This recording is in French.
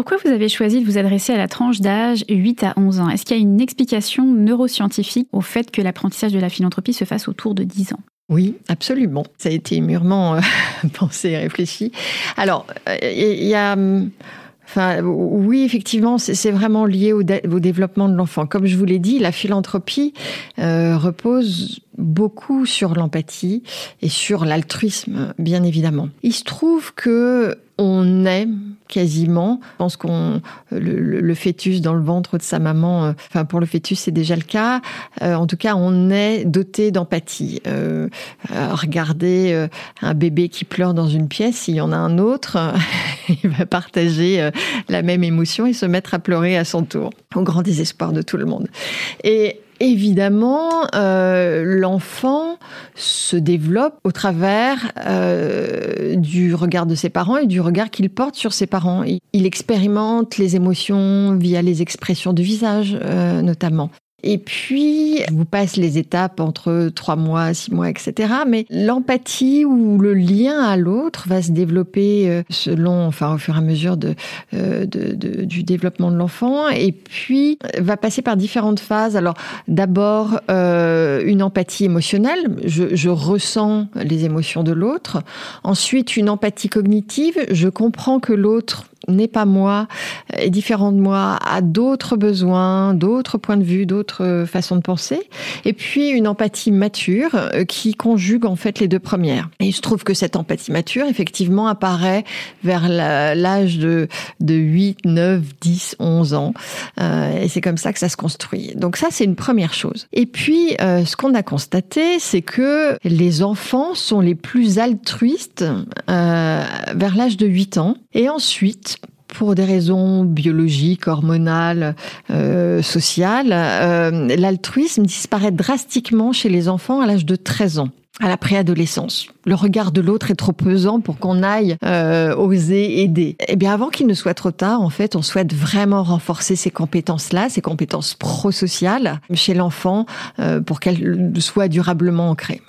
Pourquoi vous avez choisi de vous adresser à la tranche d'âge 8 à 11 ans? Est-ce qu'il y a une explication neuroscientifique au fait que l'apprentissage de la philanthropie se fasse autour de 10 ans? Oui, absolument. Ça a été mûrement euh, pensé et réfléchi. Alors, il y a... Hum, Enfin, oui, effectivement, c'est vraiment lié au, développement de l'enfant. Comme je vous l'ai dit, la philanthropie euh, repose beaucoup sur l'empathie et sur l'altruisme, bien évidemment. Il se trouve que on est quasiment. Je pense qu'on le, fœtus dans le ventre de sa maman, euh, enfin pour le fœtus c'est déjà le cas. Euh, en tout cas, on est doté d'empathie. Euh, regardez un bébé qui pleure dans une pièce, s'il y en a un autre, il va partager la même émotion et se mettre à pleurer à son tour, au grand désespoir de tout le monde. Et évidemment, euh, l'enfant se développe au travers euh, du regard de ses parents et du regard qu'il porte sur ses parents. Il, expérimente les émotions via les expressions du visage, euh, notamment. Et puis, vous passe les étapes entre trois mois, six mois, etc. Mais l'empathie ou le lien à l'autre va se développer euh, selon, enfin, au fur et à mesure euh, du développement de l'enfant. Et puis, va passer par différentes phases. Alors, d'abord, euh, une empathie émotionnelle. Je, je ressens les émotions de l'autre. Ensuite, une empathie cognitive. Je comprends que l'autre n'est pas moi, est différent de moi, a d'autres besoins, d'autres points de vue, d'autres façons de penser. Et puis une empathie mature euh, qui conjugue en fait les deux premières. Et je trouve que cette empathie mature, effectivement, apparaît vers l'âge de, de 8, 9, 10, 11 ans. Euh, et c'est comme ça que ça se construit. Donc ça, c'est une première chose. Et puis, euh, ce qu'on a constaté, c'est que les enfants sont les plus altruistes vers l'âge de 8 ans. Et ensuite, pour des raisons biologiques, hormonales, euh, sociales, euh, l'altruisme disparaît drastiquement chez les enfants à l'âge de 13 ans à la préadolescence. Le regard de l'autre est trop pesant pour qu'on aille euh, oser aider. Eh bien, avant qu'il ne soit trop tard, en fait, on souhaite vraiment renforcer ces compétences-là, ces compétences prosociales chez l'enfant, pour qu'elles soient durablement ancrées.